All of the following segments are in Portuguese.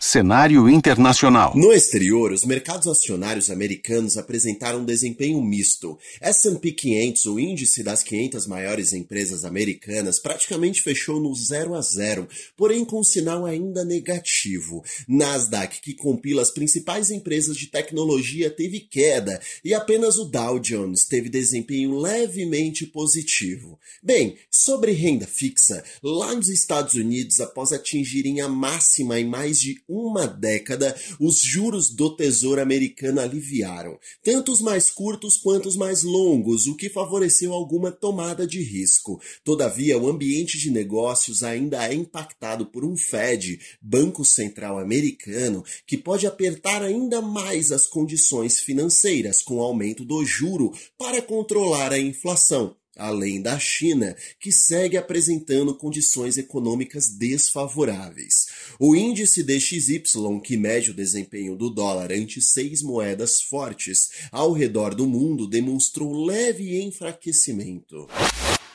Cenário internacional. No exterior, os mercados acionários americanos apresentaram um desempenho misto. S&P 500, o índice das 500 maiores empresas americanas, praticamente fechou no 0 a 0, porém com um sinal ainda negativo. Nasdaq, que compila as principais empresas de tecnologia, teve queda e apenas o Dow Jones teve desempenho levemente positivo. Bem, sobre renda fixa, lá nos Estados Unidos, após atingirem a máxima em mais de uma década, os juros do Tesouro Americano aliviaram, tanto os mais curtos quanto os mais longos, o que favoreceu alguma tomada de risco. Todavia, o ambiente de negócios ainda é impactado por um Fed, Banco Central Americano, que pode apertar ainda mais as condições financeiras com o aumento do juro para controlar a inflação além da China, que segue apresentando condições econômicas desfavoráveis. O índice DXY, que mede o desempenho do dólar ante seis moedas fortes ao redor do mundo, demonstrou leve enfraquecimento.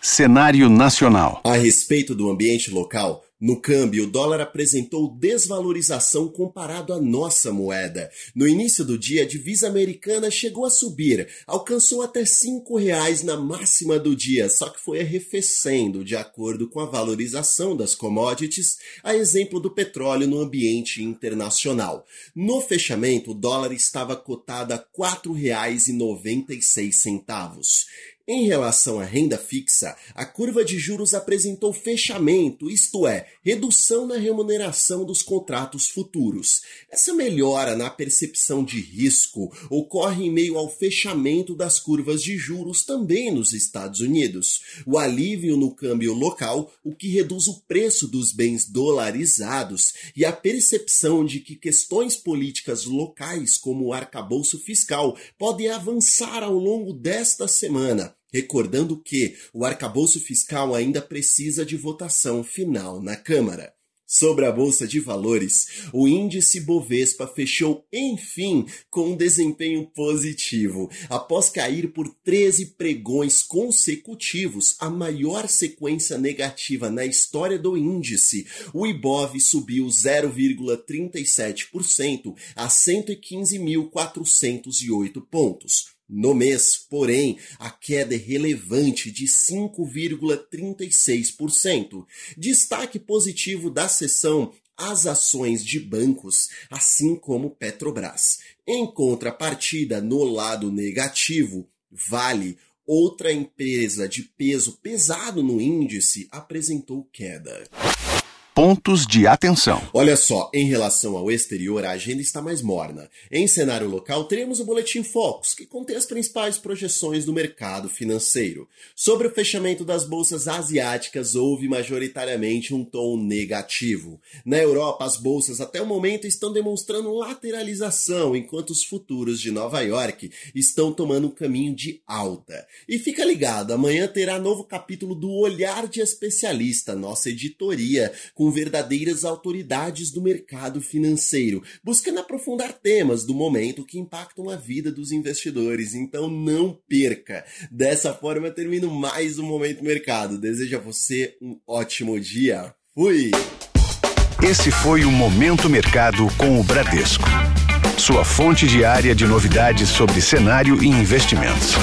Cenário nacional. A respeito do ambiente local, no câmbio, o dólar apresentou desvalorização comparado à nossa moeda. No início do dia, a divisa americana chegou a subir, alcançou até R$ 5,00 na máxima do dia, só que foi arrefecendo de acordo com a valorização das commodities, a exemplo do petróleo no ambiente internacional. No fechamento, o dólar estava cotado a R$ 4,96. Em relação à renda fixa, a curva de juros apresentou fechamento, isto é, redução na remuneração dos contratos futuros. Essa melhora na percepção de risco ocorre em meio ao fechamento das curvas de juros também nos Estados Unidos. O alívio no câmbio local, o que reduz o preço dos bens dolarizados, e a percepção de que questões políticas locais, como o arcabouço fiscal, podem avançar ao longo desta semana recordando que o arcabouço fiscal ainda precisa de votação final na Câmara. Sobre a Bolsa de Valores, o índice Bovespa fechou, enfim, com um desempenho positivo. Após cair por 13 pregões consecutivos, a maior sequência negativa na história do índice, o Ibov subiu 0,37% a 115.408 pontos. No mês, porém, a queda é relevante de 5,36%. Destaque positivo da sessão as ações de bancos, assim como Petrobras. Em contrapartida, no lado negativo, Vale, outra empresa de peso pesado no índice, apresentou queda pontos de atenção. Olha só, em relação ao exterior, a agenda está mais morna. Em cenário local, teremos o Boletim Focus, que contém as principais projeções do mercado financeiro. Sobre o fechamento das bolsas asiáticas, houve majoritariamente um tom negativo. Na Europa, as bolsas até o momento estão demonstrando lateralização, enquanto os futuros de Nova York estão tomando um caminho de alta. E fica ligado, amanhã terá novo capítulo do Olhar de Especialista, nossa editoria, com com verdadeiras autoridades do mercado financeiro, buscando aprofundar temas do momento que impactam a vida dos investidores. Então não perca! Dessa forma eu termino mais um Momento Mercado. Desejo a você um ótimo dia. Fui! Esse foi o Momento Mercado com o Bradesco. Sua fonte diária de novidades sobre cenário e investimentos.